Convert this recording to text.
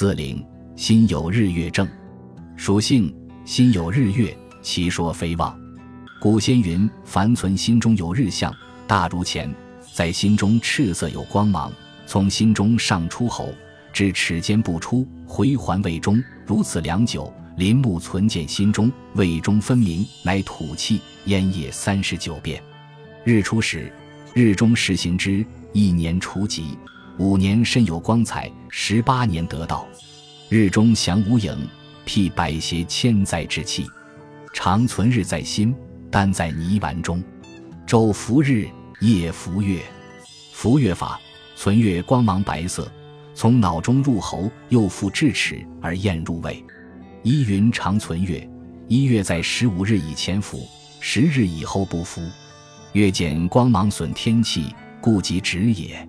四灵，心有日月正。属性：心有日月，其说非妄。古先云：凡存心中有日相，大如前，在心中赤色有光芒，从心中上出喉，至齿间不出，回环胃中，如此良久。林木存见心中，胃中分明，乃吐气，烟叶三十九变。日出时，日中时行之，一年除疾，五年身有光彩，十八年得道。日中祥无影，辟百邪千灾之气。常存日在心，丹在泥丸中。昼伏日，夜伏月。伏月法，存月光芒白色，从脑中入喉，又复至齿而咽入胃。依云长存月，一月在十五日以前服，十日以后不服。月见光芒损天气，故即止也。